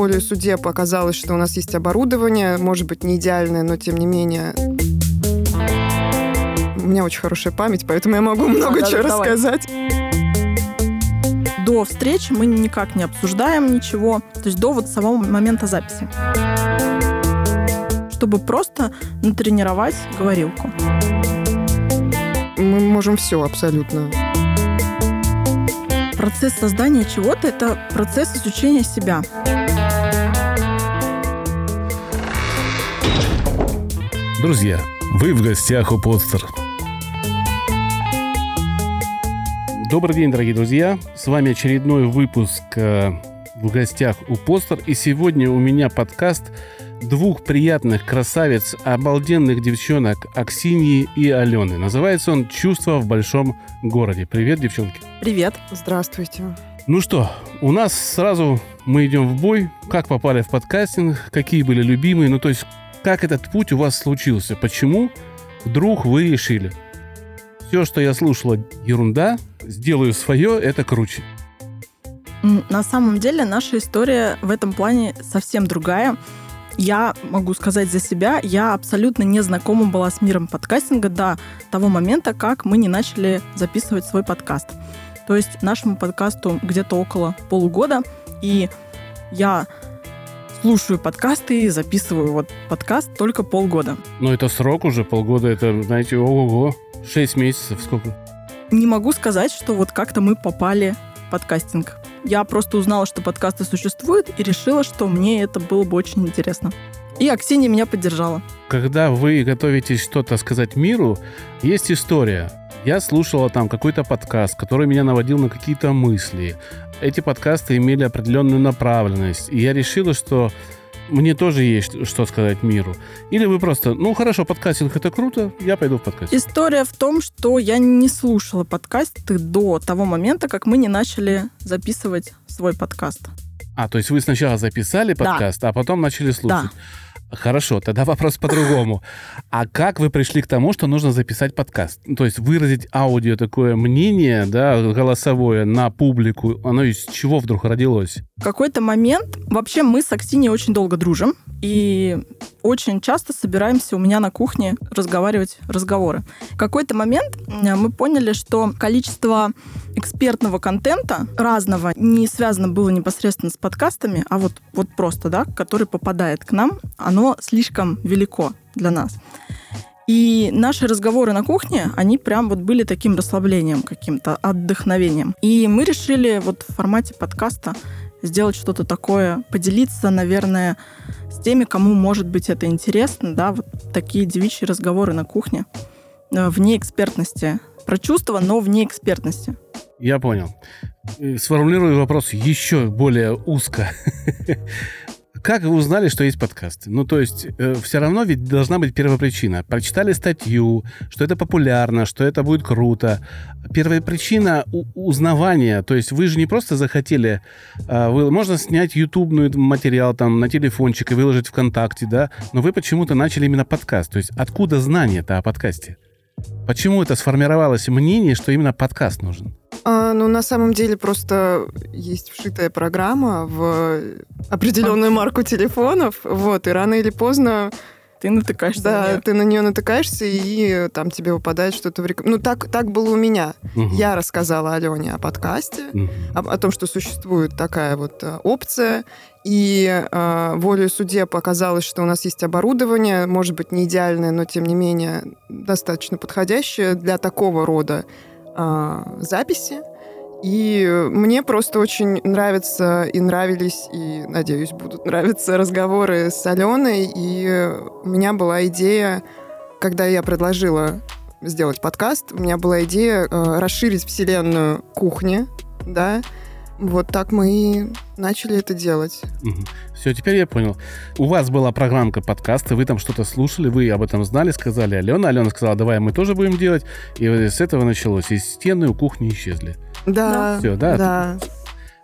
волей судеб оказалось, что у нас есть оборудование, может быть, не идеальное, но тем не менее у меня очень хорошая память, поэтому я могу много чего рассказать. До встречи мы никак не обсуждаем ничего, то есть до вот самого момента записи. Чтобы просто натренировать говорилку. Мы можем все абсолютно. Процесс создания чего-то – это процесс изучения себя. Друзья, вы в гостях у Подстер. Добрый день, дорогие друзья. С вами очередной выпуск э, в гостях у Постер. И сегодня у меня подкаст двух приятных красавиц, обалденных девчонок Аксиньи и Алены. Называется он «Чувство в большом городе». Привет, девчонки. Привет. Здравствуйте. Ну что, у нас сразу мы идем в бой. Как попали в подкастинг, какие были любимые, ну то есть как этот путь у вас случился, почему вдруг вы решили, все, что я слушала, ерунда, сделаю свое, это круче. На самом деле наша история в этом плане совсем другая. Я могу сказать за себя, я абсолютно не знакома была с миром подкастинга до того момента, как мы не начали записывать свой подкаст. То есть нашему подкасту где-то около полугода, и я слушаю подкасты и записываю вот подкаст только полгода. Ну, это срок уже, полгода, это, знаете, ого-го, шесть месяцев, сколько? Не могу сказать, что вот как-то мы попали в подкастинг. Я просто узнала, что подкасты существуют, и решила, что мне это было бы очень интересно. И Аксинья меня поддержала. Когда вы готовитесь что-то сказать миру, есть история. Я слушала там какой-то подкаст, который меня наводил на какие-то мысли. Эти подкасты имели определенную направленность. И я решила, что мне тоже есть что сказать миру. Или вы просто, ну хорошо, подкастинг это круто, я пойду в подкаст. История в том, что я не слушала подкасты до того момента, как мы не начали записывать свой подкаст. А, то есть вы сначала записали подкаст, да. а потом начали слушать. Да. Хорошо, тогда вопрос по-другому. А как вы пришли к тому, что нужно записать подкаст? То есть выразить аудио такое мнение, да, голосовое на публику, оно из чего вдруг родилось? В какой-то момент, вообще мы с Аксиней очень долго дружим, и очень часто собираемся у меня на кухне разговаривать разговоры. В какой-то момент мы поняли, что количество экспертного контента разного не связано было непосредственно с подкастами, а вот, вот просто, да, который попадает к нам, оно слишком велико для нас. И наши разговоры на кухне, они прям вот были таким расслаблением каким-то, отдохновением. И мы решили вот в формате подкаста сделать что-то такое, поделиться, наверное, с теми, кому может быть это интересно, да, вот такие девичьи разговоры на кухне, э, вне экспертности. Про чувства, но вне экспертности. Я понял. Сформулирую вопрос еще более узко. Как вы узнали, что есть подкасты? Ну, то есть, э, все равно ведь должна быть первопричина. Прочитали статью, что это популярно, что это будет круто. Первая причина узнавания. То есть, вы же не просто захотели... Э, вы, можно снять ютубный материал там на телефончик и выложить ВКонтакте, да? Но вы почему-то начали именно подкаст. То есть, откуда знание-то о подкасте? Почему это сформировалось мнение, что именно подкаст нужен? А, ну, на самом деле просто есть вшитая программа в определенную марку телефонов, вот, и рано или поздно ты натыкаешься. Да, на ты на нее натыкаешься, и там тебе выпадает что-то в реком... Ну, так, так было у меня. Угу. Я рассказала Алене о подкасте, угу. о, о том, что существует такая вот а, опция, и э, волей судеб оказалось, что у нас есть оборудование, может быть, не идеальное, но тем не менее достаточно подходящее для такого рода э, записи. И мне просто очень нравятся и нравились, и, надеюсь, будут нравиться разговоры с Аленой. И у меня была идея, когда я предложила сделать подкаст, у меня была идея э, расширить вселенную кухни, да, вот так мы и начали это делать. Угу. Все, теперь я понял. У вас была программка подкаста, вы там что-то слушали, вы об этом знали, сказали Алена. Алена сказала, давай мы тоже будем делать. И с этого началось. И стены у кухни исчезли. Да. Все, да? Да.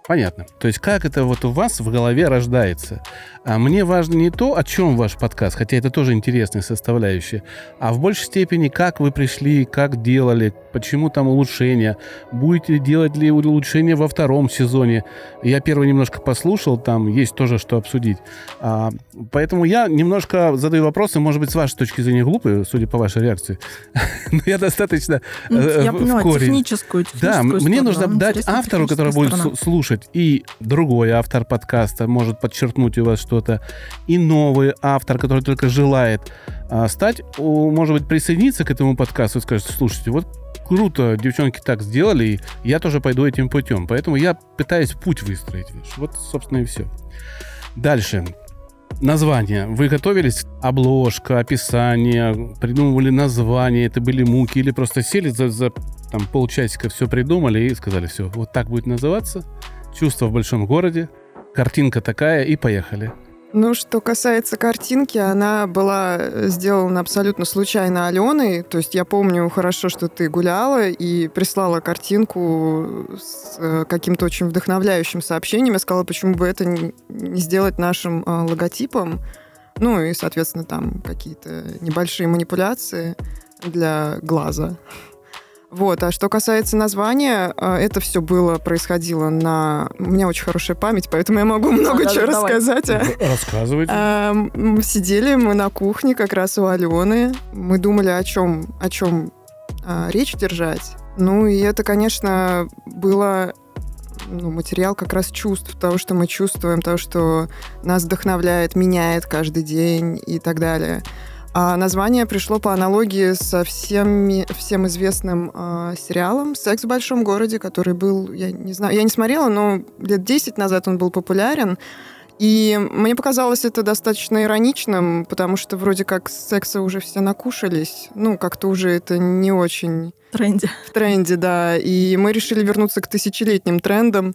Понятно. То есть как это вот у вас в голове рождается? А мне важно не то, о чем ваш подкаст, хотя это тоже интересная составляющая, а в большей степени, как вы пришли, как делали, почему там улучшения, будете делать ли улучшения во втором сезоне. Я первый немножко послушал, там есть тоже что обсудить. А, поэтому я немножко задаю вопросы, может быть, с вашей точки зрения глупые, судя по вашей реакции. Но я достаточно ну, э, Я поняла, техническую Да, мне нужно дать автору, который будет слушать, и другой автор подкаста может подчеркнуть у вас что что-то, и новый автор, который только желает а, стать, может быть, присоединиться к этому подкасту и скажет, слушайте, вот круто, девчонки так сделали, и я тоже пойду этим путем. Поэтому я пытаюсь путь выстроить. Вот, собственно, и все. Дальше. Название. Вы готовились? Обложка, описание, придумывали название, это были муки, или просто сели за, за там, полчасика, все придумали и сказали, все, вот так будет называться. Чувство в большом городе, картинка такая, и поехали. Ну, что касается картинки, она была сделана абсолютно случайно Аленой. То есть я помню хорошо, что ты гуляла и прислала картинку с э, каким-то очень вдохновляющим сообщением. Я сказала, почему бы это не сделать нашим э, логотипом. Ну и, соответственно, там какие-то небольшие манипуляции для глаза. Вот, а что касается названия, а, это все было, происходило на... У меня очень хорошая память, поэтому я могу много да, чего да, рассказать. А. Рассказывайте. А, сидели мы на кухне как раз у Алены. Мы думали, о чем, о чем а, речь держать. Ну, и это, конечно, было ну, материал как раз чувств, того, что мы чувствуем, того, что нас вдохновляет, меняет каждый день и так далее. А название пришло по аналогии со всем, всем известным э, сериалом «Секс в большом городе», который был, я не знаю, я не смотрела, но лет 10 назад он был популярен. И мне показалось это достаточно ироничным, потому что вроде как секса уже все накушались. Ну, как-то уже это не очень... В тренде. В тренде, да. И мы решили вернуться к тысячелетним трендам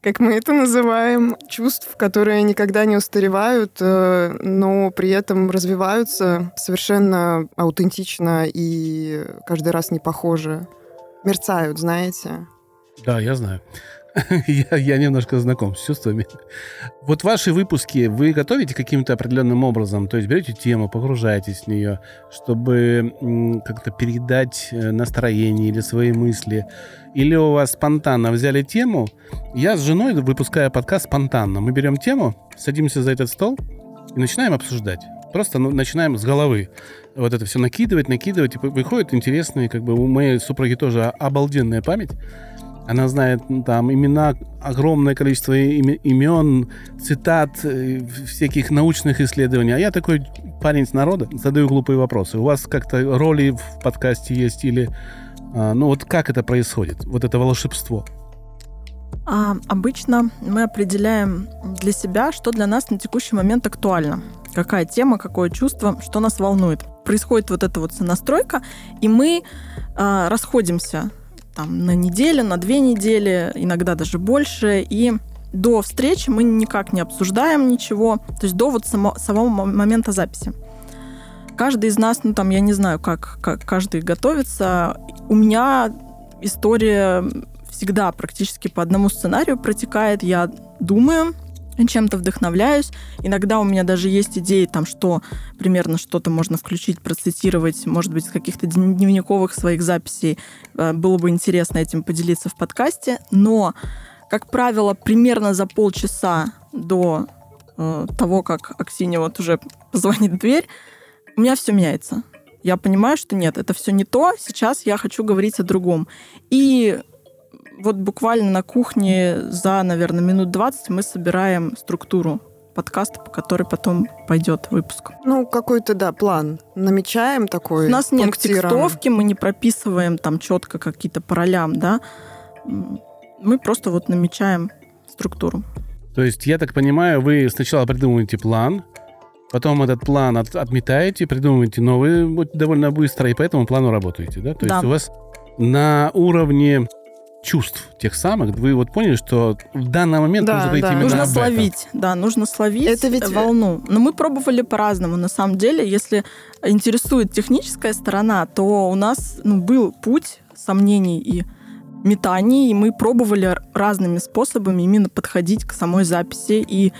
как мы это называем, чувств, которые никогда не устаревают, э, но при этом развиваются совершенно аутентично и каждый раз не похожи. Мерцают, знаете. Да, я знаю. я, я немножко знаком с чувствами. Вот ваши выпуски вы готовите каким-то определенным образом? То есть берете тему, погружаетесь в нее, чтобы как-то передать э, настроение или свои мысли? Или у вас спонтанно взяли тему? Я с женой выпускаю подкаст спонтанно. Мы берем тему, садимся за этот стол и начинаем обсуждать. Просто ну, начинаем с головы вот это все накидывать, накидывать, и выходит интересные, как бы у моей супруги тоже обалденная память. Она знает там имена, огромное количество имен, цитат, э, всяких научных исследований. А я такой парень с народа, задаю глупые вопросы. У вас как-то роли в подкасте есть или... А, ну вот как это происходит? Вот это волшебство. А, обычно мы определяем для себя, что для нас на текущий момент актуально. Какая тема, какое чувство, что нас волнует. Происходит вот эта вот сонастройка, и мы а, расходимся там, на неделю, на две недели, иногда даже больше. И до встречи мы никак не обсуждаем ничего, то есть до вот само, самого момента записи. Каждый из нас, ну там, я не знаю, как, как каждый готовится. У меня история всегда практически по одному сценарию протекает. Я думаю, чем-то вдохновляюсь. Иногда у меня даже есть идеи, там, что примерно что-то можно включить, процитировать, может быть, из каких-то дневниковых своих записей. Э, было бы интересно этим поделиться в подкасте. Но, как правило, примерно за полчаса до э, того, как Аксинья вот уже позвонит в дверь, у меня все меняется. Я понимаю, что нет, это все не то, сейчас я хочу говорить о другом. И вот буквально на кухне за, наверное, минут 20 мы собираем структуру подкаста, по которой потом пойдет выпуск. Ну, какой-то, да, план. Намечаем такой. У нас нет текстовки, мы не прописываем там четко какие-то по ролям, да. Мы просто вот намечаем структуру. То есть, я так понимаю, вы сначала придумываете план, потом этот план от, отметаете, придумываете новый довольно быстро, и по этому плану работаете, да? То да. есть у вас на уровне чувств тех самых, вы вот поняли, что в данный момент да, нужно да. именно Нужно словить, да, нужно словить Это ведь... волну. Но мы пробовали по-разному. На самом деле, если интересует техническая сторона, то у нас ну, был путь сомнений и метаний, и мы пробовали разными способами именно подходить к самой записи и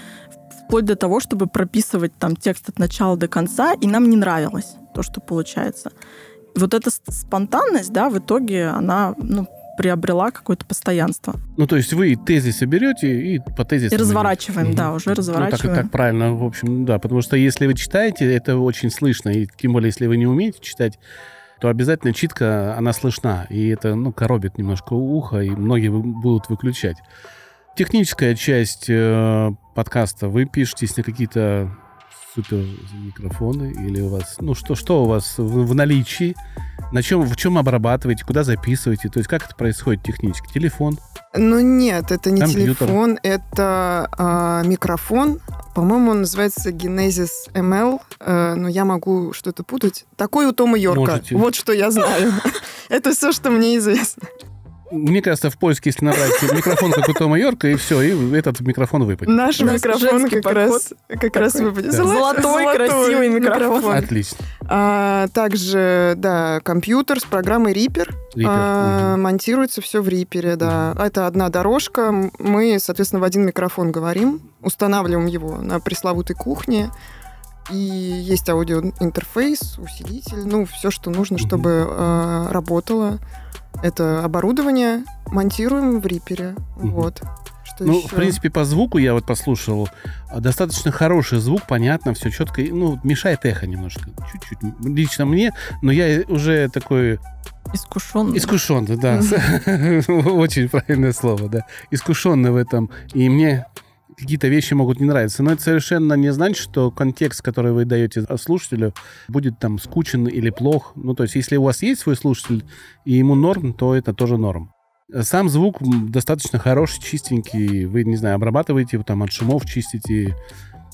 вплоть до того, чтобы прописывать там текст от начала до конца, и нам не нравилось то, что получается. Вот эта спонтанность, да, в итоге она ну, приобрела какое-то постоянство. Ну, то есть вы тезисы берете и по тезисам... И разворачиваем, да, уже разворачиваем. Ну, так, так правильно, в общем, да, потому что если вы читаете, это очень слышно, и тем более, если вы не умеете читать, то обязательно читка, она слышна, и это, ну, коробит немножко ухо, и многие будут выключать. Техническая часть э, подкаста, вы пишетесь на какие-то супер микрофоны или у вас, ну что, что у вас в, в наличии, на чем, в чем обрабатываете, куда записываете, то есть как это происходит технически? Телефон? Ну нет, это не Компьютер. телефон, это э, микрофон. По-моему, он называется Genesis ML, э, но я могу что-то путать. Такой у Тома Йорка. Можете. Вот что я знаю. Это все, что мне известно. Мне кажется, в поиске, если набрать микрофон, как у Тома Йорка, и все, и этот микрофон выпадет. Наш микрофон как раз, как раз выпадет. Да. Золотой, Золотой, красивый микрофон. микрофон. Отлично. А, также, да, компьютер с программой Reaper. Reaper. А, угу. Монтируется все в Reaper, да. Угу. Это одна дорожка. Мы, соответственно, в один микрофон говорим, устанавливаем его на пресловутой кухне. И есть аудиоинтерфейс, усилитель, ну, все, что нужно, чтобы э, работало это оборудование монтируем в Рипере. Угу. Вот. Что ну, еще? в принципе, по звуку я вот послушал. Достаточно хороший звук, понятно, все четко. Ну, мешает эхо немножко. Чуть-чуть. Лично мне, но я уже такой... Искушенный. Искушенный, да. Очень правильное слово, да. Искушенный в этом. И мне какие-то вещи могут не нравиться. Но это совершенно не значит, что контекст, который вы даете слушателю, будет там скучен или плох. Ну, то есть, если у вас есть свой слушатель, и ему норм, то это тоже норм. Сам звук достаточно хороший, чистенький. Вы, не знаю, обрабатываете его там от шумов, чистите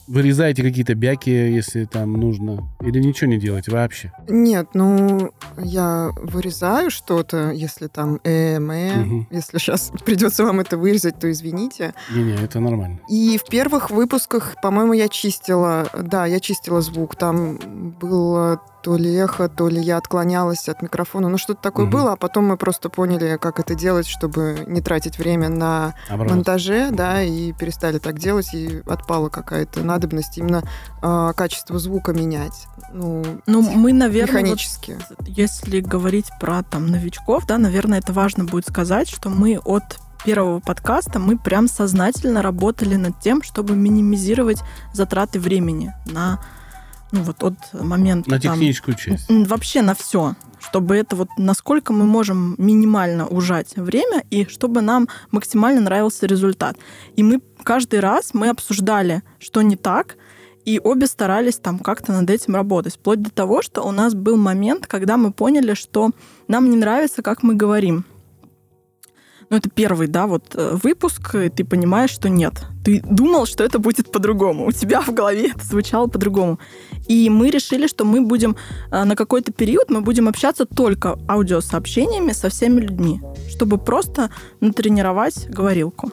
Вырезаете какие-то бяки, если там нужно? Или ничего не делаете вообще? Нет, ну, я вырезаю что-то, если там эм, э, угу. если сейчас придется вам это вырезать, то извините. Не-не, это нормально. И в первых выпусках, по-моему, я чистила, да, я чистила звук. Там было то ли эхо, то ли я отклонялась от микрофона. Ну, что-то такое угу. было, а потом мы просто поняли, как это делать, чтобы не тратить время на Обратно. монтаже, да, и перестали так делать, и отпала какая-то надобность именно э, качество звука менять. Ну, ну мы, наверное, механически. Вот, если говорить про там новичков, да, наверное, это важно будет сказать, что мы от первого подкаста мы прям сознательно работали над тем, чтобы минимизировать затраты времени на ну вот от момента... На техническую там, часть. Вообще на все. Чтобы это вот насколько мы можем минимально ужать время и чтобы нам максимально нравился результат. И мы каждый раз мы обсуждали, что не так, и обе старались там как-то над этим работать. Вплоть до того, что у нас был момент, когда мы поняли, что нам не нравится, как мы говорим ну, это первый, да, вот э, выпуск, и ты понимаешь, что нет. Ты думал, что это будет по-другому. У тебя в голове это звучало по-другому. И мы решили, что мы будем э, на какой-то период мы будем общаться только аудиосообщениями со всеми людьми, чтобы просто натренировать говорилку.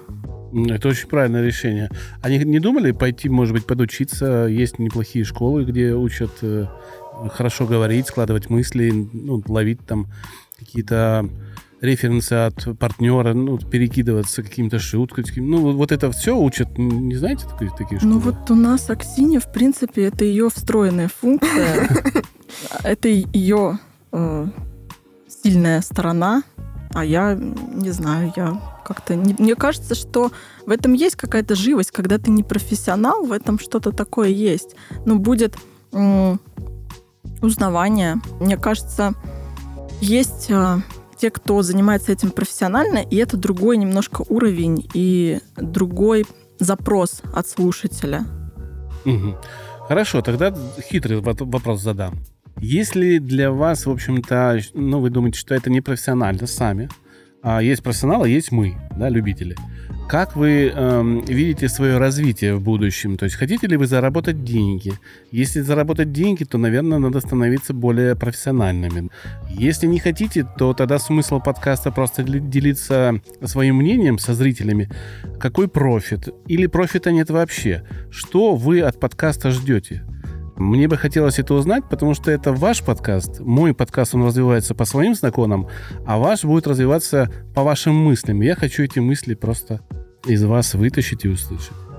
Это очень правильное решение. Они не думали пойти, может быть, подучиться? Есть неплохие школы, где учат э, хорошо говорить, складывать мысли, ну, ловить там какие-то референсы от партнера, ну, перекидываться какими-то шутками. Ну, вот это все учат, не знаете такие, такие ну, школы? Ну, вот у нас Аксинья, в принципе, это ее встроенная функция. Это ее э, сильная сторона, а я не знаю, я как-то... Мне кажется, что в этом есть какая-то живость, когда ты не профессионал, в этом что-то такое есть. Но будет узнавание. Мне кажется, есть э, те, кто занимается этим профессионально, и это другой немножко уровень и другой запрос от слушателя. Угу. Хорошо, тогда хитрый вопрос задам. Если для вас, в общем-то, ну, вы думаете, что это не профессионально сами, а есть профессионалы, есть мы, да, любители. Как вы эм, видите свое развитие в будущем? То есть хотите ли вы заработать деньги? Если заработать деньги, то, наверное, надо становиться более профессиональными. Если не хотите, то тогда смысл подкаста просто делиться своим мнением со зрителями. Какой профит? Или профита нет вообще? Что вы от подкаста ждете? Мне бы хотелось это узнать, потому что это ваш подкаст. Мой подкаст, он развивается по своим законам, а ваш будет развиваться по вашим мыслям. Я хочу эти мысли просто из вас вытащить и услышать.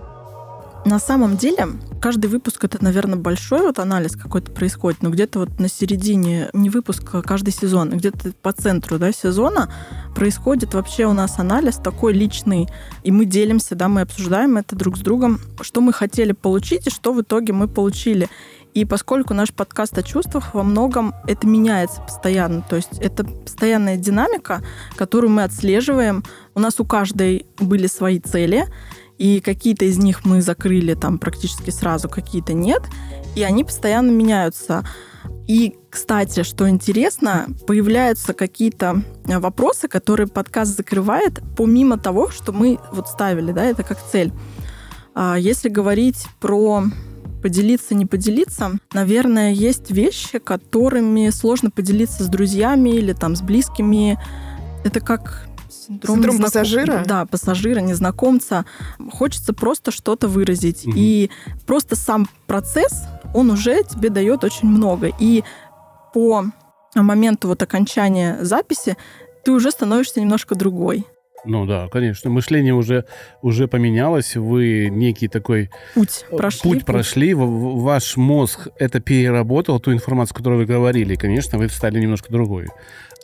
На самом деле, каждый выпуск это, наверное, большой вот анализ какой-то происходит, но где-то вот на середине, не выпуска, каждый сезон, где-то по центру да, сезона происходит вообще у нас анализ такой личный, и мы делимся, да, мы обсуждаем это друг с другом, что мы хотели получить и что в итоге мы получили. И поскольку наш подкаст о чувствах во многом это меняется постоянно, то есть это постоянная динамика, которую мы отслеживаем. У нас у каждой были свои цели, и какие-то из них мы закрыли там практически сразу, какие-то нет, и они постоянно меняются. И, кстати, что интересно, появляются какие-то вопросы, которые подкаст закрывает, помимо того, что мы вот ставили, да, это как цель. А если говорить про поделиться, не поделиться, наверное, есть вещи, которыми сложно поделиться с друзьями или там с близкими. Это как синдром, синдром незнаком... пассажира? Да, пассажира, незнакомца. Хочется просто что-то выразить. Угу. И просто сам процесс, он уже тебе дает очень много. И по моменту вот окончания записи ты уже становишься немножко другой. Ну да, конечно. Мышление уже, уже поменялось. Вы некий такой путь прошли. Путь прошли. Ваш мозг это переработал, ту информацию, которую вы говорили. И, конечно, вы стали немножко другой.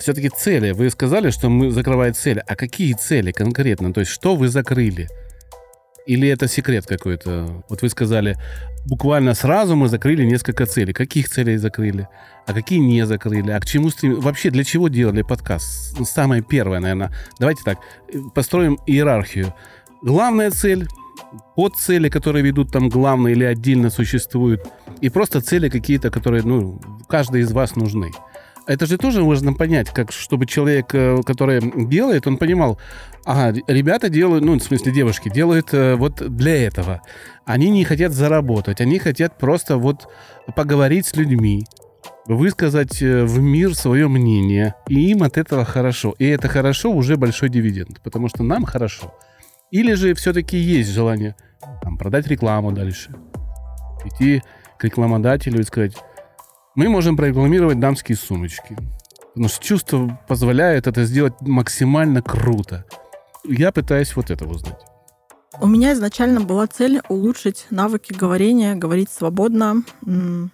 Все-таки цели. Вы сказали, что мы закрываем цели. А какие цели конкретно? То есть, что вы закрыли? Или это секрет какой-то? Вот вы сказали, буквально сразу мы закрыли несколько целей. Каких целей закрыли? А какие не закрыли? А к чему стрем... Вообще для чего делали подкаст? Самое первое, наверное. Давайте так, построим иерархию. Главная цель, подцели, которые ведут там главное или отдельно существуют, и просто цели какие-то, которые, ну, каждый из вас нужны. Это же тоже можно понять, как чтобы человек, э, который делает, он понимал, ага, ребята делают, ну, в смысле девушки, делают э, вот для этого. Они не хотят заработать, они хотят просто вот поговорить с людьми, высказать э, в мир свое мнение, и им от этого хорошо. И это хорошо уже большой дивиденд, потому что нам хорошо. Или же все-таки есть желание там, продать рекламу дальше, идти к рекламодателю и сказать, мы можем прорекламировать дамские сумочки. Но чувство позволяет это сделать максимально круто. Я пытаюсь вот это узнать. У меня изначально была цель улучшить навыки говорения, говорить свободно. В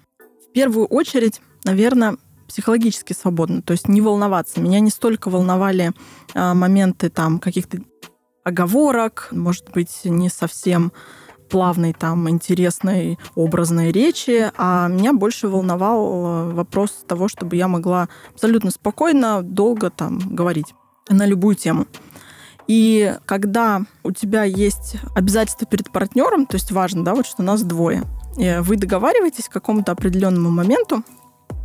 первую очередь, наверное, психологически свободно, то есть не волноваться. Меня не столько волновали а, моменты там каких-то оговорок, может быть, не совсем плавной, там, интересной, образной речи, а меня больше волновал э, вопрос того, чтобы я могла абсолютно спокойно, долго там говорить на любую тему. И когда у тебя есть обязательства перед партнером, то есть важно, да, вот что нас двое, и вы договариваетесь к какому-то определенному моменту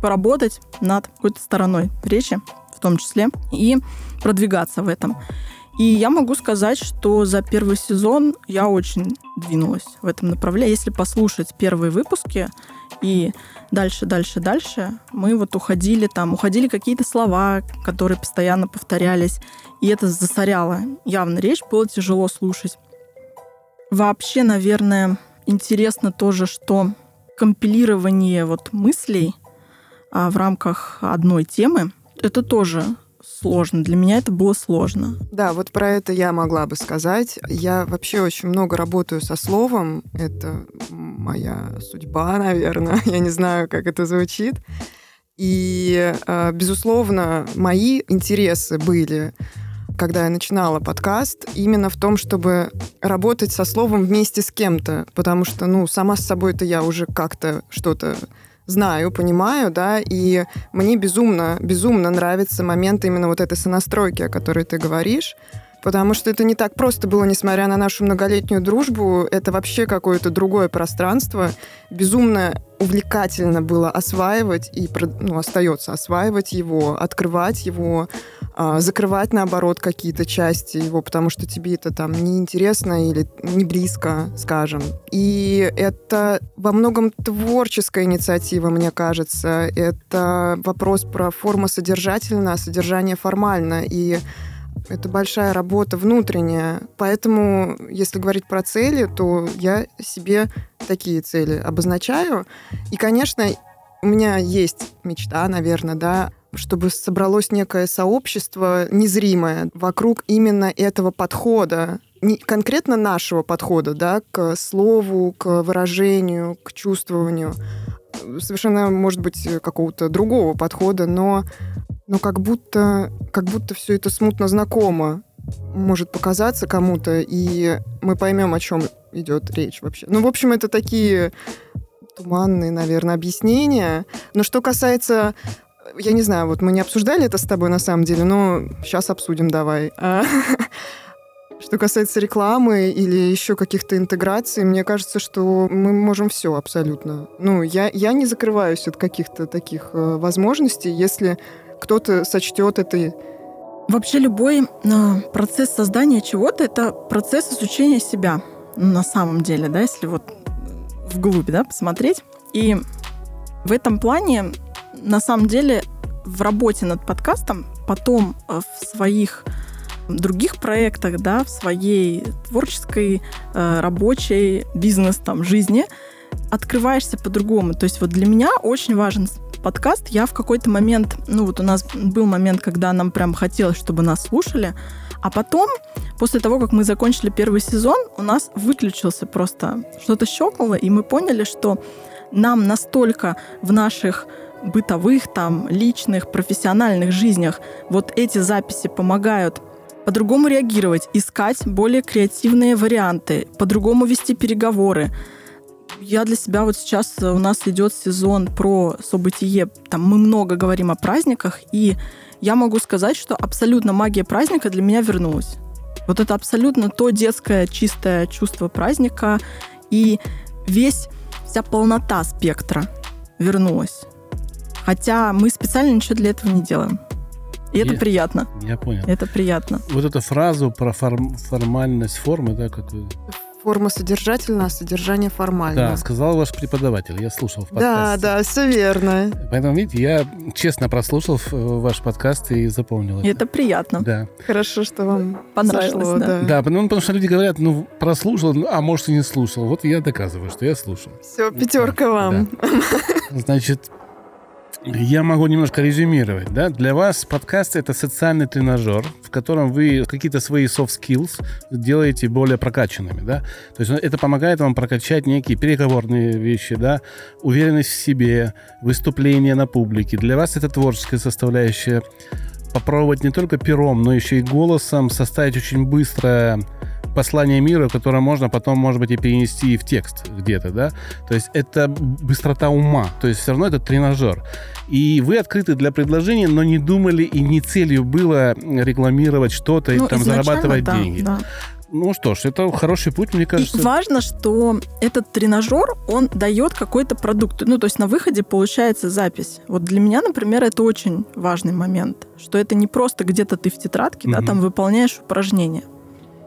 поработать над какой-то стороной речи, в том числе, и продвигаться в этом. И я могу сказать, что за первый сезон я очень двинулась в этом направлении. Если послушать первые выпуски и дальше, дальше, дальше, мы вот уходили там, уходили какие-то слова, которые постоянно повторялись, и это засоряло явно речь, было тяжело слушать. Вообще, наверное, интересно тоже, что компилирование вот мыслей а, в рамках одной темы, это тоже сложно. Для меня это было сложно. Да, вот про это я могла бы сказать. Я вообще очень много работаю со словом. Это моя судьба, наверное. Я не знаю, как это звучит. И, а, безусловно, мои интересы были когда я начинала подкаст, именно в том, чтобы работать со словом вместе с кем-то, потому что, ну, сама с собой-то я уже как-то что-то знаю, понимаю, да, и мне безумно, безумно нравится момент именно вот этой сонастройки, о которой ты говоришь, потому что это не так просто было, несмотря на нашу многолетнюю дружбу. Это вообще какое-то другое пространство. Безумно увлекательно было осваивать и ну, остается осваивать его, открывать его, закрывать, наоборот, какие-то части его, потому что тебе это там неинтересно или не близко, скажем. И это во многом творческая инициатива, мне кажется. Это вопрос про форму содержательно, а содержание формально. И это большая работа внутренняя. Поэтому, если говорить про цели, то я себе такие цели обозначаю. И, конечно, у меня есть мечта, наверное, да, чтобы собралось некое сообщество незримое вокруг именно этого подхода, не конкретно нашего подхода, да, к слову, к выражению, к чувствованию, совершенно, может быть, какого-то другого подхода, но, но как будто, как будто все это смутно знакомо может показаться кому-то, и мы поймем, о чем идет речь вообще. Ну, в общем, это такие туманные, наверное, объяснения. Но что касается я не знаю, вот мы не обсуждали это с тобой на самом деле, но сейчас обсудим давай. А, что касается рекламы или еще каких-то интеграций, мне кажется, что мы можем все абсолютно. Ну, я, я не закрываюсь от каких-то таких э, возможностей, если кто-то сочтет это Вообще любой э, процесс создания чего-то — это процесс изучения себя на самом деле, да, если вот вглубь, да, посмотреть. И в этом плане на самом деле в работе над подкастом, потом э, в своих других проектах, да, в своей творческой, э, рабочей, бизнес там, жизни открываешься по-другому. То есть вот для меня очень важен подкаст. Я в какой-то момент, ну вот у нас был момент, когда нам прям хотелось, чтобы нас слушали, а потом, после того, как мы закончили первый сезон, у нас выключился просто что-то щелкало, и мы поняли, что нам настолько в наших бытовых, там, личных, профессиональных жизнях вот эти записи помогают по-другому реагировать, искать более креативные варианты, по-другому вести переговоры. Я для себя вот сейчас у нас идет сезон про событие, там мы много говорим о праздниках, и я могу сказать, что абсолютно магия праздника для меня вернулась. Вот это абсолютно то детское чистое чувство праздника и весь вся полнота спектра вернулась. Хотя мы специально ничего для этого не делаем. И я, это приятно. Я понял. Это приятно. Вот эту фразу про форм, формальность формы, да, как вы... Форма содержательна, а содержание формально. Да, сказал ваш преподаватель. Я слушал в подкасте. Да, да, все верно. Поэтому, видите, я честно прослушал ваш подкаст и запомнил это. Это приятно. Да. Хорошо, что вам понравилось. Зашло, да. да. Да, ну, потому что люди говорят, ну, прослушал, а может и не слушал. Вот я доказываю, что я слушал. Все, пятерка вам. Да. Значит, я могу немножко резюмировать. Да? Для вас подкаст — это социальный тренажер, в котором вы какие-то свои soft skills делаете более прокачанными. Да? То есть это помогает вам прокачать некие переговорные вещи, да? уверенность в себе, выступление на публике. Для вас это творческая составляющая. Попробовать не только пером, но еще и голосом составить очень быстро послание мира, которое можно потом, может быть, и перенести в текст где-то, да. То есть это быстрота ума, то есть все равно это тренажер. И вы открыты для предложения, но не думали и не целью было рекламировать что-то ну, и там зарабатывать да, деньги. Да. Ну что ж, это хороший путь, мне кажется. И важно, что этот тренажер, он дает какой-то продукт. Ну, то есть на выходе получается запись. Вот для меня, например, это очень важный момент, что это не просто где-то ты в тетрадке, угу. да, там выполняешь упражнения.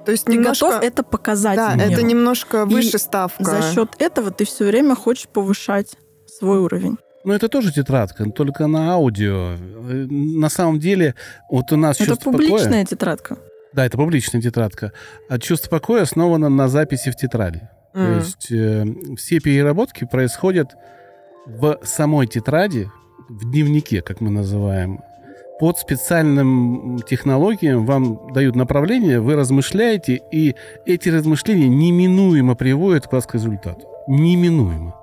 То есть ты немножко... готов это показать. Да, миру. это немножко выше и ставка. За счет этого ты все время хочешь повышать свой уровень. Ну, это тоже тетрадка, только на аудио. На самом деле, вот у нас Это публичная покоя... тетрадка. Да, это публичная тетрадка. А чувство покоя основано на записи в тетради. Mm. То есть э, все переработки происходят в самой тетради, в дневнике, как мы называем под специальным технологиям вам дают направление, вы размышляете, и эти размышления неминуемо приводят вас к результату. Неминуемо.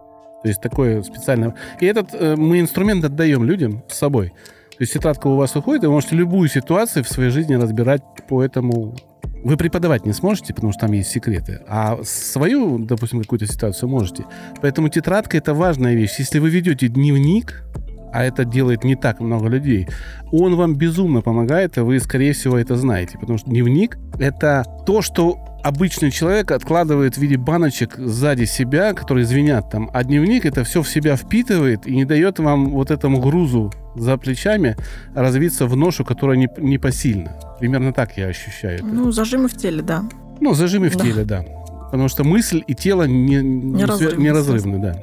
То есть такое специальное... И этот э, мы инструмент отдаем людям с собой. То есть тетрадка у вас уходит, и вы можете любую ситуацию в своей жизни разбирать по этому вы преподавать не сможете, потому что там есть секреты, а свою, допустим, какую-то ситуацию можете. Поэтому тетрадка — это важная вещь. Если вы ведете дневник, а это делает не так много людей, он вам безумно помогает, и вы, скорее всего, это знаете. Потому что дневник — это то, что обычный человек откладывает в виде баночек сзади себя, которые звенят там, а дневник это все в себя впитывает и не дает вам вот этому грузу за плечами развиться в ношу, которая не, не посильна. Примерно так я ощущаю это. Ну, зажимы в теле, да. Ну, зажимы в да. теле, да. Потому что мысль и тело не, не, неразрывны, неразрывны да.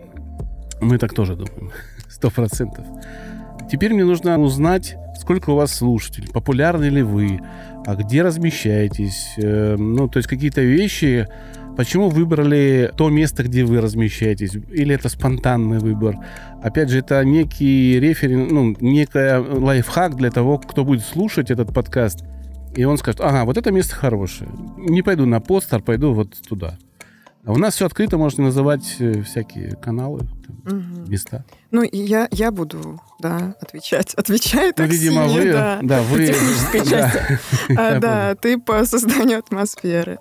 Мы так тоже думаем. Сто процентов. Теперь мне нужно узнать, сколько у вас слушателей, популярны ли вы, а где размещаетесь, э, ну, то есть какие-то вещи, Почему выбрали то место, где вы размещаетесь? Или это спонтанный выбор? Опять же, это некий референ, ну, некая лайфхак для того, кто будет слушать этот подкаст. И он скажет, ага, вот это место хорошее. Не пойду на постер, пойду вот туда. А у нас все открыто, можно называть э, всякие каналы, там, угу. места. Ну, я, я буду, да, отвечать. Отвечаю так ну, видимо, сильно, вы, да. да, вы... Технической части. А, да, ты по созданию атмосферы.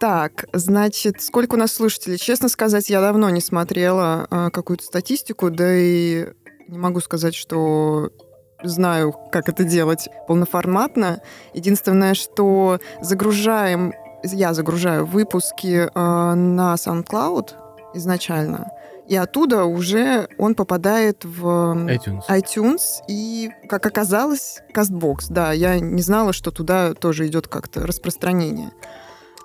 Так, значит, сколько у нас слушателей? Честно сказать, я давно не смотрела а, какую-то статистику, да и не могу сказать, что знаю, как это делать полноформатно. Единственное, что загружаем, я загружаю выпуски э, на SoundCloud изначально, и оттуда уже он попадает в iTunes. iTunes и, как оказалось, CastBox. Да, я не знала, что туда тоже идет как-то распространение.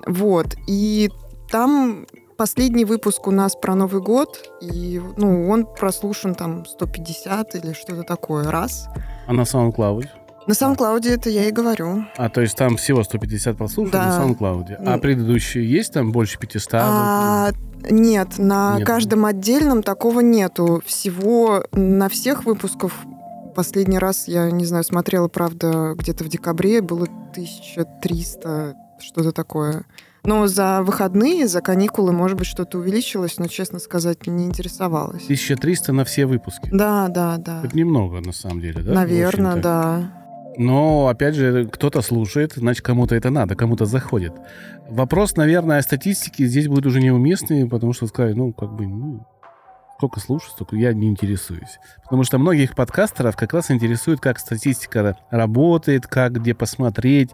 Вот. И там последний выпуск у нас про Новый год, и ну, он прослушан там 150 или что-то такое раз. А на SoundCloud? На SoundCloud это я и говорю. А, то есть там всего 150 прослушиваний да. на SoundCloud. А предыдущие есть там больше 500? А, нет, на нет. каждом отдельном такого нету. Всего на всех выпусках последний раз, я не знаю, смотрела, правда, где-то в декабре, было 1300 что-то такое. Но за выходные, за каникулы, может быть, что-то увеличилось, но, честно сказать, не интересовалась. 1300 на все выпуски? Да, да, да. Это немного, на самом деле, да? Наверное, да. Но, опять же, кто-то слушает, значит, кому-то это надо, кому-то заходит. Вопрос, наверное, о статистике здесь будет уже неуместный, потому что сказать, ну, как бы, ну, сколько слушаю, столько я не интересуюсь. Потому что многих подкастеров как раз интересует, как статистика работает, как где посмотреть,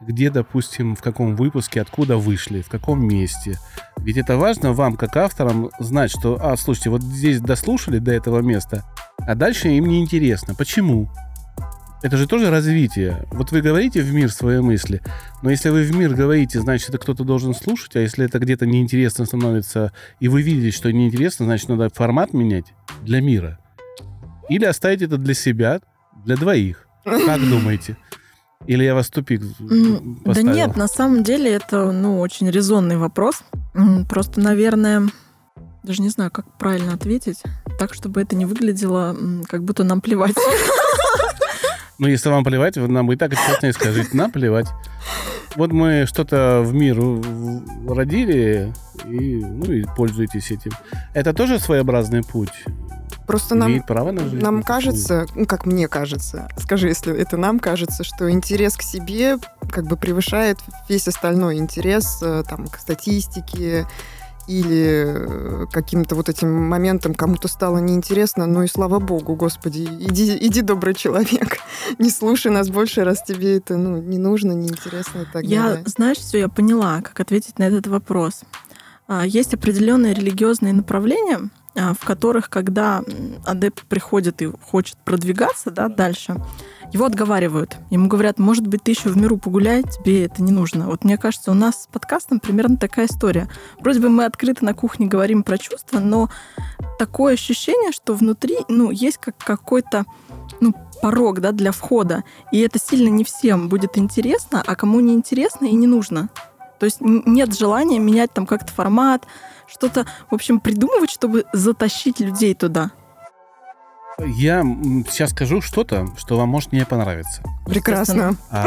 где, допустим, в каком выпуске, откуда вышли, в каком месте. Ведь это важно вам, как авторам, знать, что, а, слушайте, вот здесь дослушали до этого места, а дальше им не интересно. Почему? Это же тоже развитие. Вот вы говорите в мир свои мысли, но если вы в мир говорите, значит, это кто-то должен слушать, а если это где-то неинтересно становится, и вы видите, что неинтересно, значит, надо формат менять для мира. Или оставить это для себя, для двоих. Как думаете? Или я вас тупик поставил? Да нет, на самом деле это ну, очень резонный вопрос. Просто, наверное, даже не знаю, как правильно ответить, так, чтобы это не выглядело, как будто нам плевать. Ну, если вам плевать, вы нам и так честно и скажите, нам плевать. Вот мы что-то в мир родили, и, ну, и пользуйтесь этим. Это тоже своеобразный путь? Просто нам, право на жизнь. нам кажется, ну, как мне кажется, скажи, если это нам кажется, что интерес к себе как бы превышает весь остальной интерес э, там, к статистике или э, каким-то вот этим моментом кому-то стало неинтересно, ну и слава богу, господи, иди, иди добрый человек, не слушай нас больше, раз тебе это ну, не нужно, неинтересно и так я, далее. Знаешь, все, я поняла, как ответить на этот вопрос. А, есть определенные религиозные направления, а, в которых, когда адепт приходит и хочет продвигаться да, дальше, его отговаривают. Ему говорят, может быть, ты еще в миру погуляй, тебе это не нужно. Вот мне кажется, у нас с подкастом примерно такая история. Вроде бы мы открыто на кухне говорим про чувства, но такое ощущение, что внутри ну, есть как какой-то ну, порог да, для входа. И это сильно не всем будет интересно, а кому не интересно и не нужно. То есть нет желания менять там как-то формат, что-то, в общем, придумывать, чтобы затащить людей туда. Я сейчас скажу что-то, что вам может не понравиться. Прекрасно. А,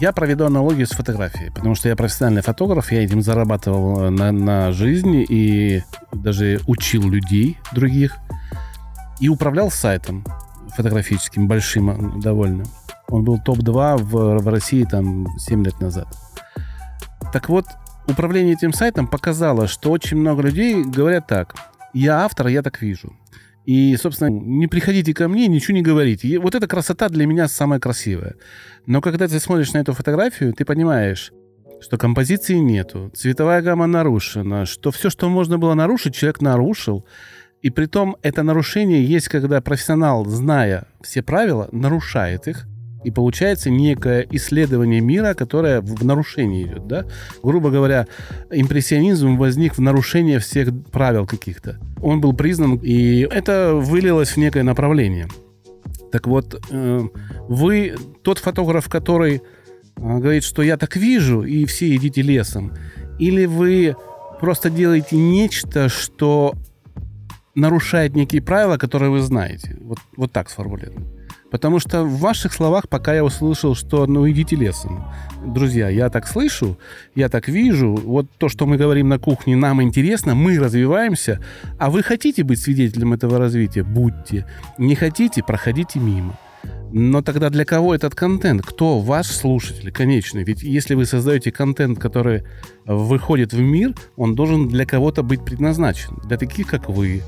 я проведу аналогию с фотографией, потому что я профессиональный фотограф, я этим зарабатывал на, на жизнь и даже учил людей других и управлял сайтом фотографическим, большим довольно. Он был топ-2 в, в России там 7 лет назад. Так вот, управление этим сайтом показало, что очень много людей говорят так. Я автор, я так вижу. И, собственно, не приходите ко мне, ничего не говорите. И вот эта красота для меня самая красивая. Но когда ты смотришь на эту фотографию, ты понимаешь, что композиции нету, цветовая гамма нарушена, что все, что можно было нарушить, человек нарушил. И при том это нарушение есть, когда профессионал, зная все правила, нарушает их, и получается некое исследование мира, которое в нарушении идет, да? Грубо говоря, импрессионизм возник в нарушении всех правил каких-то. Он был признан, и это вылилось в некое направление. Так вот, э, вы тот фотограф, который э, говорит, что я так вижу, и все идите лесом, или вы просто делаете нечто, что нарушает некие правила, которые вы знаете. Вот, вот так сформулирую. Потому что в ваших словах пока я услышал, что ну идите лесом. Друзья, я так слышу, я так вижу. Вот то, что мы говорим на кухне, нам интересно, мы развиваемся. А вы хотите быть свидетелем этого развития? Будьте. Не хотите? Проходите мимо. Но тогда для кого этот контент? Кто ваш слушатель конечный? Ведь если вы создаете контент, который выходит в мир, он должен для кого-то быть предназначен. Для таких, как вы,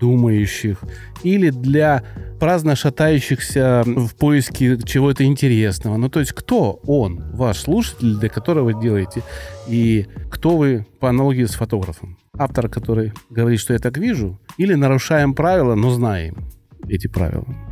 думающих, или для праздно шатающихся в поиске чего-то интересного. Ну, то есть, кто он, ваш слушатель, для которого вы делаете, и кто вы по аналогии с фотографом? Автор, который говорит, что я так вижу, или нарушаем правила, но знаем эти правила?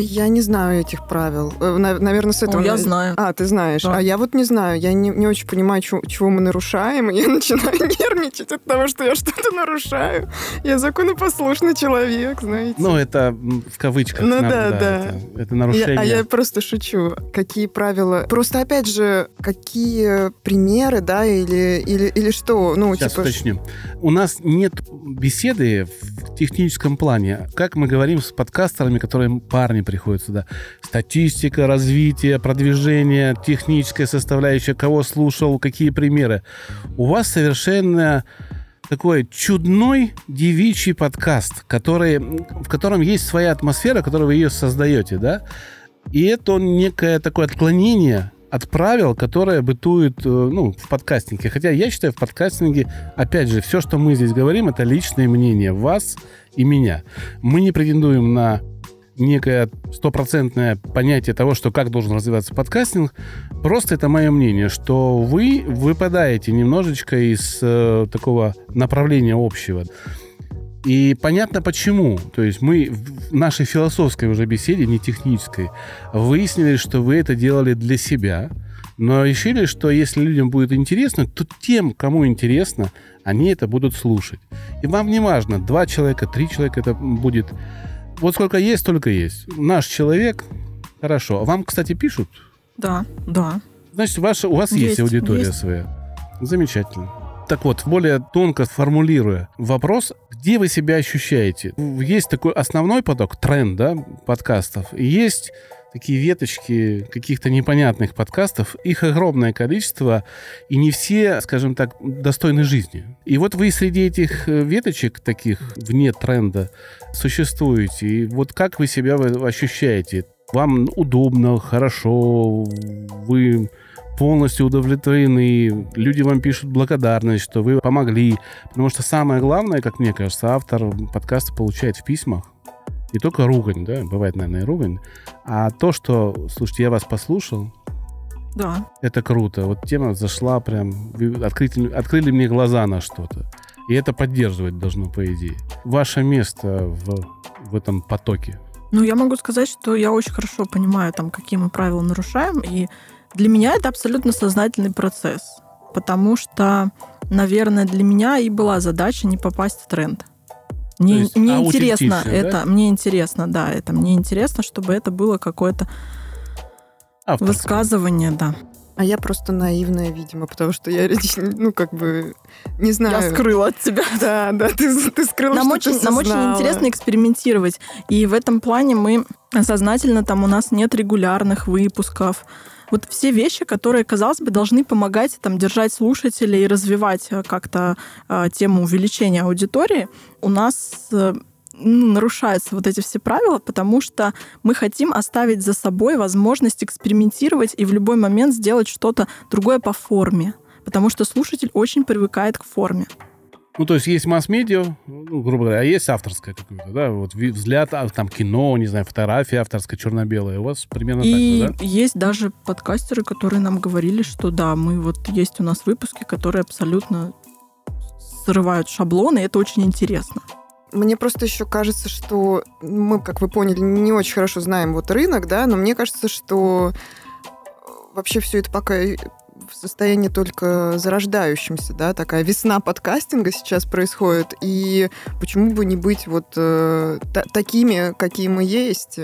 Я не знаю этих правил. Э, наверное, с этого... О, я знаю. А, ты знаешь. Да. А я вот не знаю. Я не, не очень понимаю, чего, чего мы нарушаем. И я начинаю нервничать от того, что я что-то нарушаю. Я законопослушный человек, знаете. Ну, это в кавычках. Ну, надо, да, да. да. Это, это нарушение. Я, а я просто шучу. Какие правила? Просто, опять же, какие примеры, да, или, или, или что? Ну, Сейчас типа... уточню. У нас нет беседы в техническом плане. Как мы говорим с подкастерами, которые парни приходит сюда. Статистика, развитие, продвижение, техническая составляющая, кого слушал, какие примеры. У вас совершенно такой чудной девичий подкаст, который, в котором есть своя атмосфера, которую вы ее создаете, да? И это некое такое отклонение от правил, которые бытуют э, ну, в подкастинге. Хотя я считаю, в подкастинге, опять же, все, что мы здесь говорим, это личное мнение вас и меня. Мы не претендуем на некое стопроцентное понятие того, что как должен развиваться подкастинг. Просто это мое мнение, что вы выпадаете немножечко из э, такого направления общего. И понятно почему. То есть мы в нашей философской уже беседе, не технической, выяснили, что вы это делали для себя, но решили, что если людям будет интересно, то тем, кому интересно, они это будут слушать. И вам не важно, два человека, три человека это будет вот сколько есть, столько есть. Наш человек, хорошо. А вам, кстати, пишут? Да, да. Значит, ваша, у вас есть, есть аудитория есть. своя. Замечательно. Так вот, более тонко формулируя вопрос, где вы себя ощущаете? Есть такой основной поток, тренд, да, подкастов. И есть такие веточки каких-то непонятных подкастов. Их огромное количество, и не все, скажем так, достойны жизни. И вот вы среди этих э, веточек таких вне тренда существуете. И вот как вы себя ощущаете? Вам удобно, хорошо, вы полностью удовлетворены, люди вам пишут благодарность, что вы помогли. Потому что самое главное, как мне кажется, автор подкаста получает в письмах не только ругань, да, бывает, наверное, и ругань, а то, что, слушайте, я вас послушал, да. Это круто. Вот тема зашла прям, открыли, открыли мне глаза на что-то. И это поддерживать должно, по идее. Ваше место в, в этом потоке. Ну, я могу сказать, что я очень хорошо понимаю, там, какие мы правила нарушаем. И для меня это абсолютно сознательный процесс. Потому что, наверное, для меня и была задача не попасть в тренд. Мне, есть, мне интересно это, да? мне интересно, да, это мне интересно, чтобы это было какое-то Авторское. высказывание, да. А я просто наивная, видимо, потому что я, ну, как бы, не знаю. Я скрыла от тебя. Да, да, ты, ты скрыла, нам очень, ты Нам очень интересно экспериментировать. И в этом плане мы сознательно, там у нас нет регулярных выпусков. Вот все вещи, которые, казалось бы, должны помогать там, держать слушателей и развивать э, как-то э, тему увеличения аудитории, у нас э, ну, нарушаются вот эти все правила, потому что мы хотим оставить за собой возможность экспериментировать и в любой момент сделать что-то другое по форме, потому что слушатель очень привыкает к форме. Ну, то есть есть масс-медиа, ну, грубо говоря, а есть авторское какое-то, да, вот взгляд, а, там кино, не знаю, фотография авторская, черно-белая. У вас примерно и так же, да? есть даже подкастеры, которые нам говорили, что да, мы вот есть у нас выпуски, которые абсолютно срывают шаблоны, и это очень интересно. Мне просто еще кажется, что мы, как вы поняли, не очень хорошо знаем вот рынок, да, но мне кажется, что вообще все это пока в состоянии только зарождающемся, да, такая весна подкастинга сейчас происходит, и почему бы не быть вот э, такими, какие мы есть,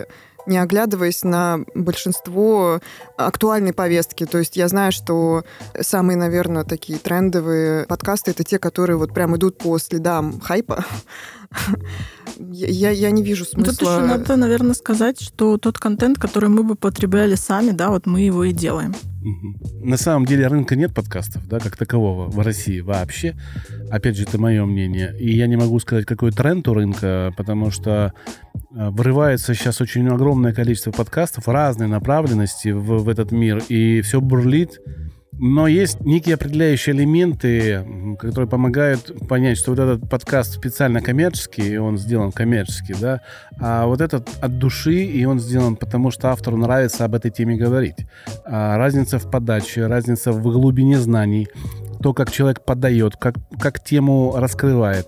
не оглядываясь на большинство актуальной повестки. То есть я знаю, что самые, наверное, такие трендовые подкасты это те, которые вот прям идут по следам хайпа. Я, я не вижу смысла. Тут еще надо, наверное, сказать, что тот контент, который мы бы потребляли сами, да, вот мы его и делаем. На самом деле рынка нет подкастов, да, как такового в России вообще. Опять же, это мое мнение. И я не могу сказать, какой тренд у рынка, потому что э, врывается сейчас очень огромное количество подкастов разной направленности в, в этот мир, и все бурлит. Но есть некие определяющие элементы, которые помогают понять, что вот этот подкаст специально коммерческий, и он сделан коммерчески, да, а вот этот от души, и он сделан потому, что автору нравится об этой теме говорить. А разница в подаче, разница в глубине знаний, то, как человек подает, как, как тему раскрывает.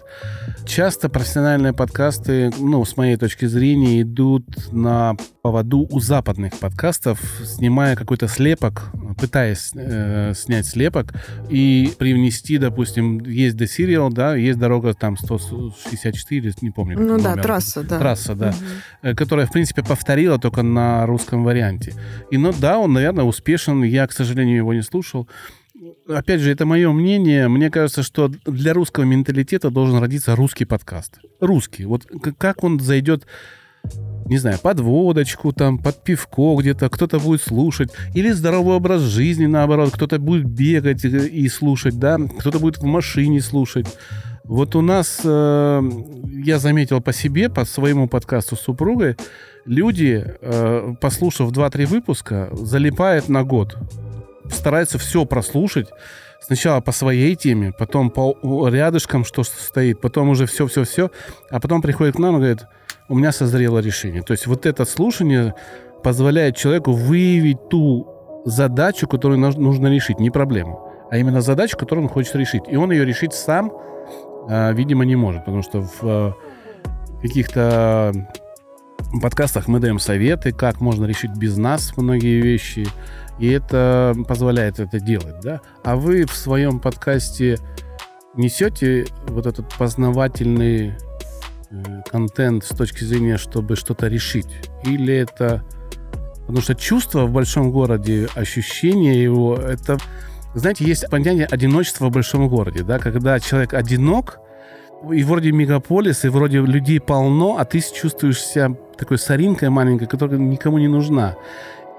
Часто профессиональные подкасты, ну, с моей точки зрения, идут на поводу у западных подкастов, снимая какой-то слепок, пытаясь э, снять слепок и привнести, допустим, есть The Serial, да, есть дорога там 164, не помню. Ну да, трасса, да. Трасса, да. Угу. Которая, в принципе, повторила только на русском варианте. И, ну да, он, наверное, успешен. Я, к сожалению, его не слушал опять же, это мое мнение. Мне кажется, что для русского менталитета должен родиться русский подкаст. Русский. Вот как он зайдет не знаю, под водочку, там, под пивко где-то, кто-то будет слушать, или здоровый образ жизни, наоборот, кто-то будет бегать и слушать, да, кто-то будет в машине слушать. Вот у нас, э, я заметил по себе, по своему подкасту с супругой, люди, э, послушав 2-3 выпуска, залипают на год старается все прослушать. Сначала по своей теме, потом по рядышкам, что стоит, потом уже все-все-все, а потом приходит к нам и говорит, у меня созрело решение. То есть вот это слушание позволяет человеку выявить ту задачу, которую нужно решить, не проблему, а именно задачу, которую он хочет решить. И он ее решить сам, а, видимо, не может, потому что в а, каких-то подкастах мы даем советы, как можно решить без нас многие вещи, и это позволяет это делать, да. А вы в своем подкасте несете вот этот познавательный э, контент с точки зрения, чтобы что-то решить? Или это... Потому что чувство в большом городе, ощущение его, это... Знаете, есть понятие одиночества в большом городе, да, когда человек одинок, и вроде мегаполис, и вроде людей полно, а ты чувствуешь себя такой соринкой маленькой, которая никому не нужна.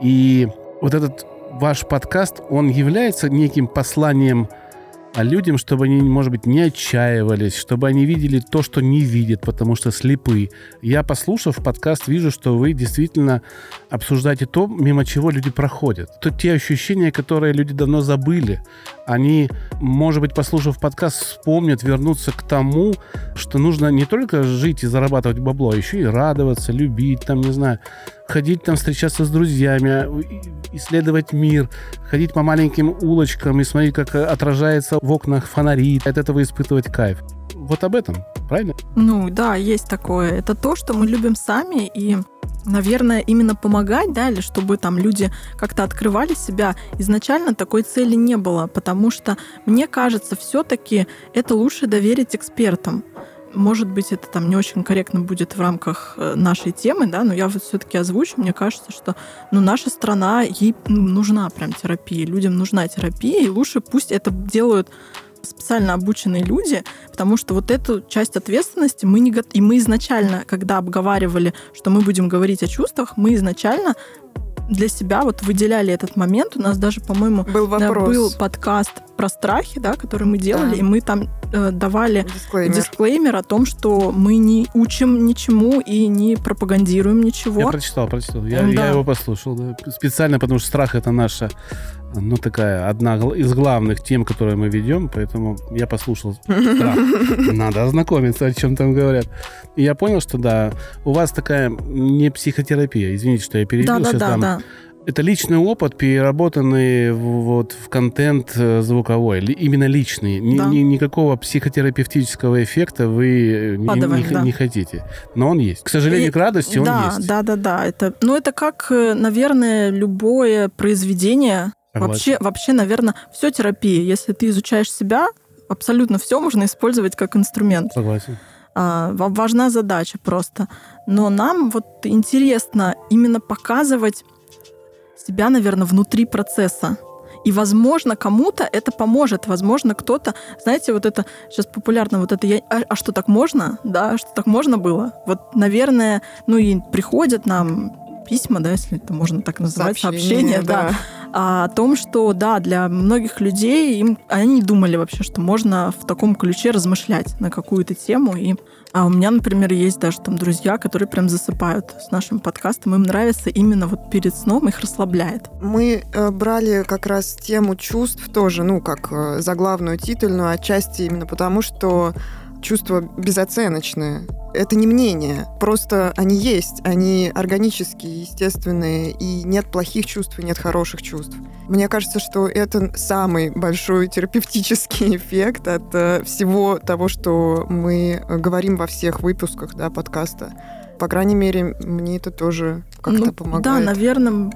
И вот этот ваш подкаст, он является неким посланием а людям, чтобы они, может быть, не отчаивались, чтобы они видели то, что не видят, потому что слепы. Я, послушав подкаст, вижу, что вы действительно обсуждаете то, мимо чего люди проходят. То те ощущения, которые люди давно забыли. Они, может быть, послушав подкаст, вспомнят, вернуться к тому, что нужно не только жить и зарабатывать бабло, а еще и радоваться, любить, там, не знаю, ходить там встречаться с друзьями, исследовать мир, ходить по маленьким улочкам и смотреть, как отражается в окнах фонари, от этого испытывать кайф. Вот об этом, правильно? Ну да, есть такое. Это то, что мы любим сами, и наверное, именно помогать, да, или чтобы там люди как-то открывали себя, изначально такой цели не было, потому что, мне кажется, все-таки это лучше доверить экспертам. Может быть, это там не очень корректно будет в рамках э, нашей темы, да, но я вот все-таки озвучу. Мне кажется, что ну, наша страна, ей ну, нужна прям терапия, людям нужна терапия, и лучше пусть это делают специально обученные люди, потому что вот эту часть ответственности мы не. И мы изначально, когда обговаривали, что мы будем говорить о чувствах, мы изначально для себя вот выделяли этот момент. У нас даже, по-моему, был, вопрос. был подкаст про страхи, да, который мы делали, да. и мы там э, давали дисклеймер. дисклеймер о том, что мы не учим ничему и не пропагандируем ничего. Я прочитал, прочитал. Я, да. я его послушал. Да. Специально, потому что страх это наша ну, такая одна из главных тем, которые мы ведем, поэтому я послушал страх. Надо ознакомиться, о чем там говорят. И я понял, что да, у вас такая не психотерапия. Извините, что я перебил. Да, да, да, да. Это личный опыт, переработанный вот в контент э, звуковой. Именно личный. Да. Ни, ни, никакого психотерапевтического эффекта вы Падываем, не, не, да. не хотите. Но он есть. К сожалению, И, к радости да, он есть. Да, да, да. Это, ну, это как, э, наверное, любое произведение. Вообще, вообще, наверное, все терапия. Если ты изучаешь себя, абсолютно все можно использовать как инструмент. Согласен. А, важна задача просто. Но нам вот интересно именно показывать себя, наверное, внутри процесса. И, возможно, кому-то это поможет. Возможно, кто-то, знаете, вот это сейчас популярно, вот это я, а, а что так можно, да, что так можно было. Вот, наверное, ну и приходят нам письма, да, если это можно так называть, сообщения, сообщения да, да, а, о том, что, да, для многих людей им, они не думали вообще, что можно в таком ключе размышлять на какую-то тему. И а у меня, например, есть даже там друзья, которые прям засыпают с нашим подкастом. Им нравится именно вот перед сном, их расслабляет. Мы э, брали как раз тему чувств тоже, ну, как э, заглавную, титульную, отчасти именно потому, что чувства безоценочные. Это не мнение, просто они есть, они органические, естественные, и нет плохих чувств, и нет хороших чувств. Мне кажется, что это самый большой терапевтический эффект от э, всего того, что мы говорим во всех выпусках да, подкаста. По крайней мере, мне это тоже как-то ну, помогает. Да, наверное,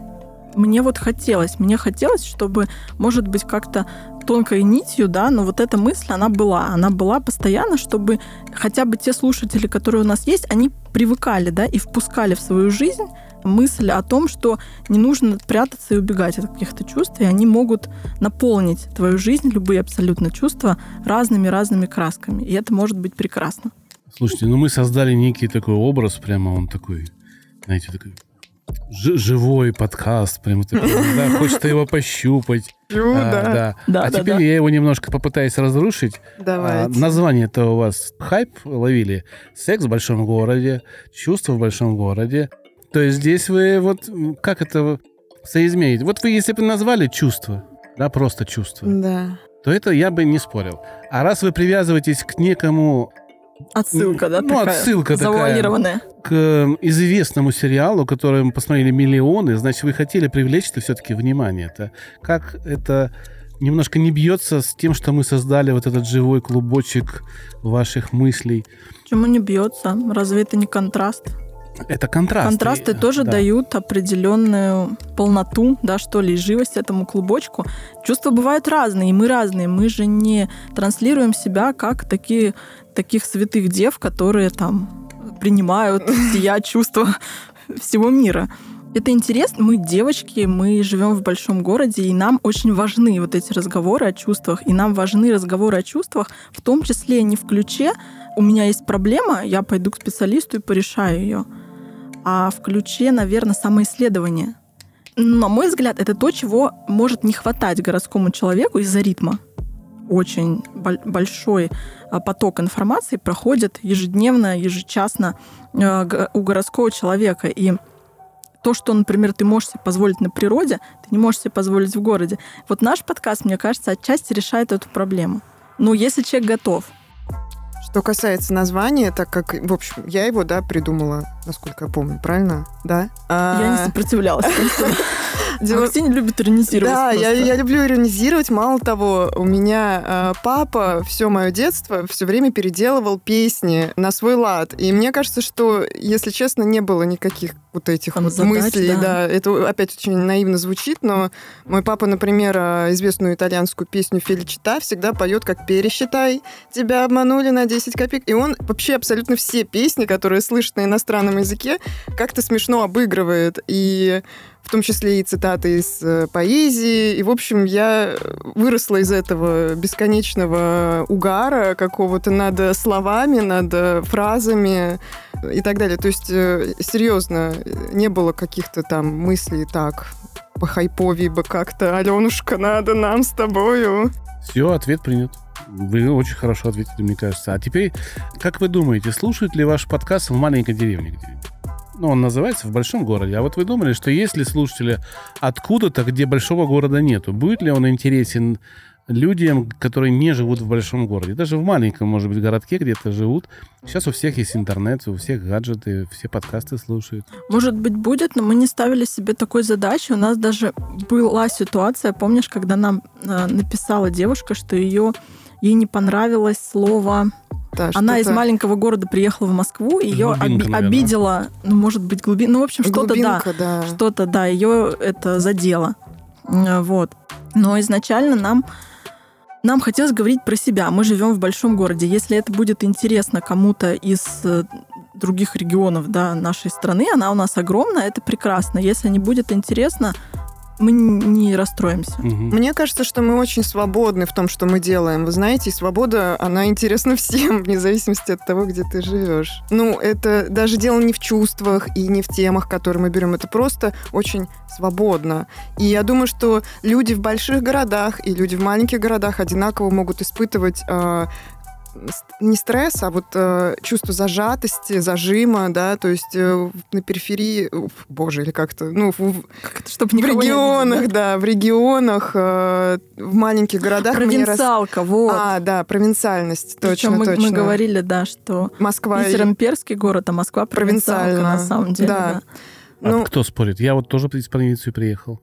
мне вот хотелось, мне хотелось, чтобы, может быть, как-то тонкой нитью, да, но вот эта мысль, она была. Она была постоянно, чтобы хотя бы те слушатели, которые у нас есть, они привыкали, да, и впускали в свою жизнь мысль о том, что не нужно прятаться и убегать от каких-то чувств, и они могут наполнить твою жизнь, любые абсолютно чувства, разными-разными красками. И это может быть прекрасно. Слушайте, ну мы создали некий такой образ, прямо он такой, знаете, такой живой подкаст, прям такой, да, хочется его пощупать. Чудо. А, да. Да, а да, теперь да. я его немножко попытаюсь разрушить. Давайте. А, название-то у вас хайп ловили. Секс в большом городе, чувство в большом городе. То есть здесь вы вот как это соизмерить? Вот вы если бы назвали чувство, да, просто чувство. Да. То это я бы не спорил. А раз вы привязываетесь к некому Отсылка, да, ну, такая отсылка завуалированная. Такая, к эм, известному сериалу, который мы посмотрели миллионы, значит, вы хотели привлечь это все-таки внимание. Это как это немножко не бьется с тем, что мы создали вот этот живой клубочек ваших мыслей. Почему не бьется? Разве это не контраст? Это контраст. Контрасты тоже да. дают определенную полноту, да, что ли, живость этому клубочку. Чувства бывают разные, и мы разные. Мы же не транслируем себя как такие, таких святых дев, которые там принимают сия чувства всего мира. Это интересно. Мы девочки, мы живем в большом городе, и нам очень важны вот эти разговоры о чувствах. И нам важны разговоры о чувствах, в том числе не в ключе «у меня есть проблема, я пойду к специалисту и порешаю ее», а в ключе, наверное, самоисследование. На мой взгляд, это то, чего может не хватать городскому человеку из-за ритма. Очень большой а, поток информации проходит ежедневно, ежечасно э, у городского человека. И то, что, например, ты можешь себе позволить на природе, ты не можешь себе позволить в городе. Вот наш подкаст, мне кажется, отчасти решает эту проблему. Ну, если человек готов – что касается названия, так как, в общем, я его, да, придумала, насколько я помню, правильно? Да? Я не сопротивлялась. Дело... Максим любит иронизировать. Да, я, я люблю иронизировать. Мало того, у меня э, папа все мое детство все время переделывал песни на свой лад. И мне кажется, что, если честно, не было никаких вот этих Там вот задач, мыслей. Да. да, это опять очень наивно звучит, но мой папа, например, известную итальянскую песню Феличита всегда поет как «Пересчитай, тебя обманули на 10 копеек». И он вообще абсолютно все песни, которые слышат на иностранном языке, как-то смешно обыгрывает. И в том числе и цитаты из э, поэзии. И, в общем, я выросла из этого бесконечного угара какого-то над словами, над фразами и так далее. То есть, э, серьезно, не было каких-то там мыслей так, по хайпови бы как-то, Аленушка, надо нам с тобою. Все, ответ принят. Вы очень хорошо ответили, мне кажется. А теперь, как вы думаете, слушают ли ваш подкаст в маленькой деревне где-нибудь? Ну, он называется в большом городе. А вот вы думали, что если слушатели откуда-то, где большого города нету, будет ли он интересен людям, которые не живут в большом городе. Даже в маленьком, может быть, городке где-то живут. Сейчас у всех есть интернет, у всех гаджеты, все подкасты слушают. Может быть, будет, но мы не ставили себе такой задачи. У нас даже была ситуация, помнишь, когда нам э, написала девушка, что ее ей не понравилось слово да, Она из маленького города приехала в Москву, ее оби- обидела, ну, может быть, глубина. Ну, в общем, что-то, да, да. Что-то, да, ее это задело. Вот. Но изначально нам нам хотелось говорить про себя. Мы живем в большом городе. Если это будет интересно кому-то из э, других регионов да, нашей страны, она у нас огромная, это прекрасно. Если не будет интересно, мы не расстроимся. Угу. Мне кажется, что мы очень свободны в том, что мы делаем. Вы знаете, и свобода, она интересна всем, вне зависимости от того, где ты живешь. Ну, это даже дело не в чувствах и не в темах, которые мы берем. Это просто очень свободно. И я думаю, что люди в больших городах и люди в маленьких городах одинаково могут испытывать э, не стресс, а вот э, чувство зажатости, зажима, да, то есть э, на периферии, уф, боже, или как-то, ну, в, как чтобы в регионах, обидеть, да? да, в регионах, э, в маленьких городах. Провинциалка, раз... вот. А, да, провинциальность, Причем точно, мы, точно. мы говорили, да, что Москва Питер имперский город, а Москва провинциалька, на самом деле, да. да. А ну, кто спорит? Я вот тоже из провинции приехал.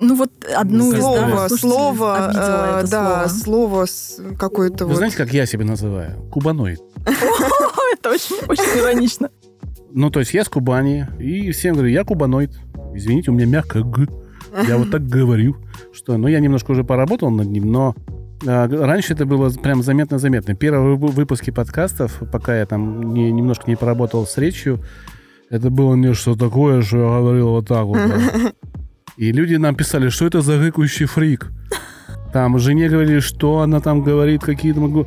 Ну вот одну слово, из, да, слово, э, да, слово, слово какое-то. Вы вот. знаете, как я себя называю? Кубаноид. Это очень, очень иронично. Ну, то есть я с Кубани, и всем говорю, я кубаноид. Извините, у меня мягкое г. Я вот так говорю, что... Ну, я немножко уже поработал над ним, но а, раньше это было прям заметно-заметно. Первые выпуски подкастов, пока я там не, немножко не поработал с речью, это было не что такое, что я говорил вот так вот. Да. И люди нам писали, что это за гыкающий фрик. Там жене говорили, что она там говорит, какие-то могу...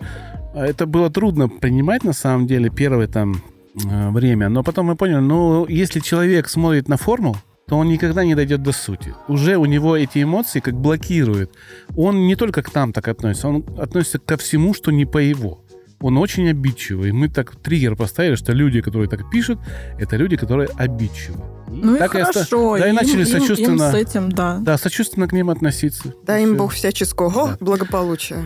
А это было трудно принимать на самом деле первое там э, время. Но потом мы поняли, ну, если человек смотрит на форму, то он никогда не дойдет до сути. Уже у него эти эмоции как блокируют. Он не только к нам так относится, он относится ко всему, что не по его он очень обидчивый. Мы так триггер поставили, что люди, которые так пишут, это люди, которые обидчивы. Ну и так хорошо. И, да, и начали им, сочувственно... Им с этим, да. Да, сочувственно к ним относиться. Да, им Бог всяческого да. благополучия.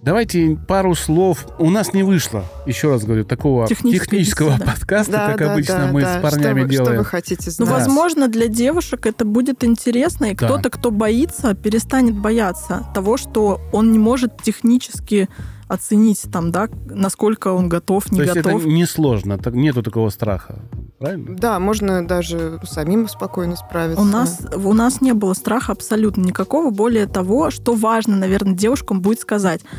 Давайте пару слов. У нас не вышло, еще раз говорю, такого технического да. подкаста, да, как да, обычно да, мы да. с парнями что делаем. Что вы хотите ну, знать? Ну, возможно, для девушек это будет интересно, и да. кто-то, кто боится, перестанет бояться того, что он не может технически оценить там, да, насколько он готов, не То готов. есть это несложно, нету такого страха, правильно? Да, можно даже самим спокойно справиться. У нас, у нас не было страха абсолютно никакого. Более того, что важно, наверное, девушкам будет сказать –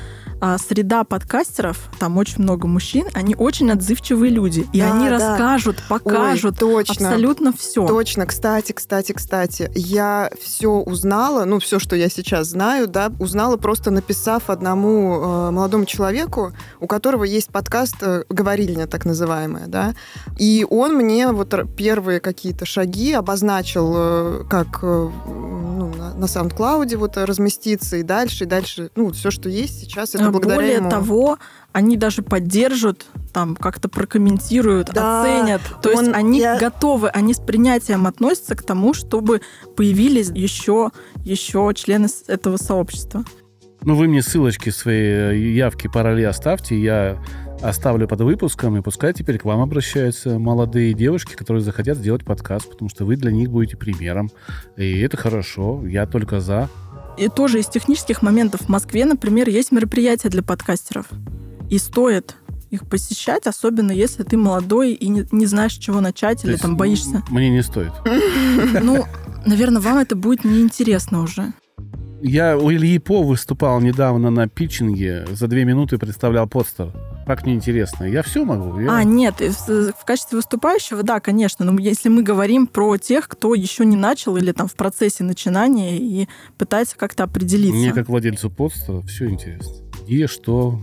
а, среда подкастеров, там очень много мужчин, они очень отзывчивые люди. И да, они да. расскажут, покажут Ой, точно, абсолютно все. Точно. Кстати, кстати, кстати, я все узнала, ну, все, что я сейчас знаю, да, узнала просто написав одному э, молодому человеку, у которого есть подкаст э, «Говорильня», так называемая, да, и он мне вот первые какие-то шаги обозначил, э, как э, ну, на, на SoundCloud вот разместиться и дальше, и дальше, ну, все, что есть сейчас, это благодаря Более ему. того, они даже поддержат, там как-то прокомментируют, да, оценят. То он, есть они я... готовы, они с принятием относятся к тому, чтобы появились еще, еще члены этого сообщества. Ну, вы мне ссылочки свои э, явки параллели оставьте, я оставлю под выпуском, и пускай теперь к вам обращаются молодые девушки, которые захотят сделать подкаст, потому что вы для них будете примером. И это хорошо, я только за и тоже из технических моментов в Москве, например, есть мероприятия для подкастеров. И стоит их посещать, особенно если ты молодой и не, не знаешь, с чего начать, То или там боишься. Мне не стоит. Ну, наверное, вам это будет неинтересно уже. Я у Ильи По выступал недавно на питчинге, за две минуты представлял подстер. Как неинтересно. Я все могу. Я... А, нет, в качестве выступающего, да, конечно. Но если мы говорим про тех, кто еще не начал или там в процессе начинания и пытается как-то определиться. Мне, как владельцу подстера, все интересно. Где, что,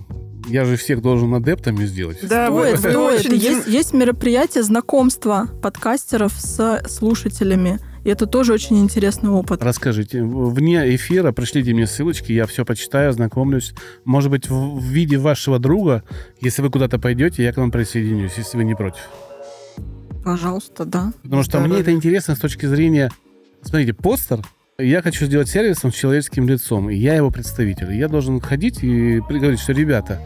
я же всех должен адептами сделать. Да, стоит, вы, стоит. Очень... Есть, есть мероприятие знакомства подкастеров с слушателями. И это тоже очень интересный опыт. Расскажите, вне эфира пришлите мне ссылочки, я все почитаю, ознакомлюсь. Может быть, в виде вашего друга, если вы куда-то пойдете, я к вам присоединюсь, если вы не против. Пожалуйста, да. Потому что да, мне это интересно с точки зрения... Смотрите, постер я хочу сделать сервисом с человеческим лицом, и я его представитель. Я должен ходить и говорить, что, ребята,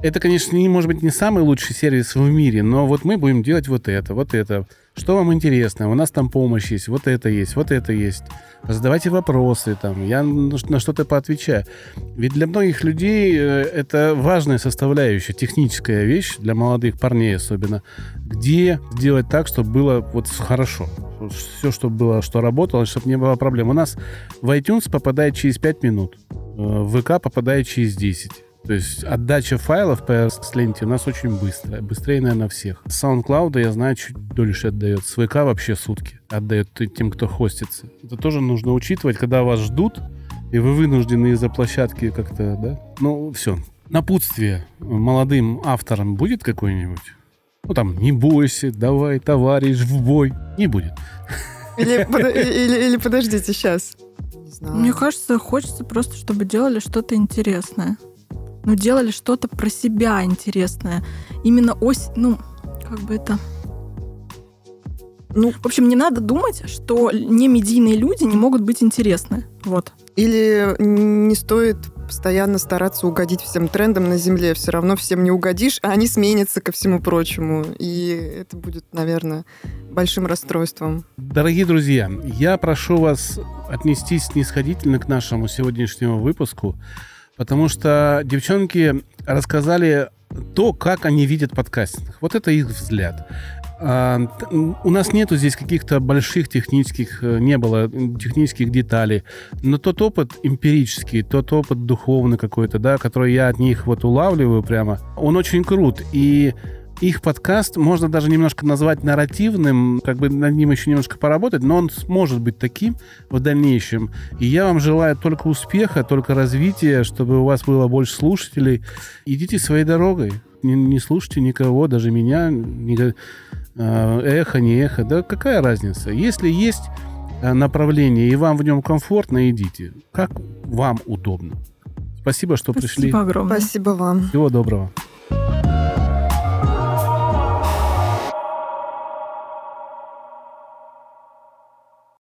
это, конечно, не может быть не самый лучший сервис в мире, но вот мы будем делать вот это, вот это. Что вам интересно? У нас там помощь есть, вот это есть, вот это есть. Задавайте вопросы, там, я на что-то поотвечаю. Ведь для многих людей э, это важная составляющая, техническая вещь, для молодых парней особенно, где сделать так, чтобы было вот хорошо. Все, чтобы было, что работало, чтобы не было проблем. У нас в iTunes попадает через 5 минут. в ВК попадает через 10. То есть отдача файлов по RSS-ленте у нас очень быстрая. Быстрее, наверное, всех. С SoundCloud, я знаю, чуть дольше отдает. С ВК вообще сутки отдает тем, кто хостится. Это тоже нужно учитывать, когда вас ждут, и вы вынуждены из-за площадки как-то, да? Ну, все. Напутствие молодым авторам будет какое-нибудь? Ну, там, не бойся, давай, товарищ, в бой. Не будет. Или, или, или подождите, сейчас. Мне кажется, хочется просто, чтобы делали что-то интересное но делали что-то про себя интересное. Именно ось, ну, как бы это... Ну, в общем, не надо думать, что не медийные люди не могут быть интересны. Вот. Или не стоит постоянно стараться угодить всем трендам на Земле. Все равно всем не угодишь, а они сменятся ко всему прочему. И это будет, наверное, большим расстройством. Дорогие друзья, я прошу вас отнестись снисходительно к нашему сегодняшнему выпуску. Потому что девчонки рассказали то, как они видят подкастинг. Вот это их взгляд. А, у нас нету здесь каких-то больших технических, э, не было технических деталей, но тот опыт эмпирический, тот опыт духовный какой-то, да, который я от них вот улавливаю прямо, он очень крут. И их подкаст можно даже немножко назвать нарративным, как бы над ним еще немножко поработать, но он сможет быть таким в дальнейшем. И я вам желаю только успеха, только развития, чтобы у вас было больше слушателей. Идите своей дорогой. Не, не слушайте никого, даже меня, не, э, эхо, не эхо. Да какая разница? Если есть э, направление, и вам в нем комфортно, идите. Как вам удобно. Спасибо, что Спасибо пришли. Огромное. Спасибо вам. Всего доброго.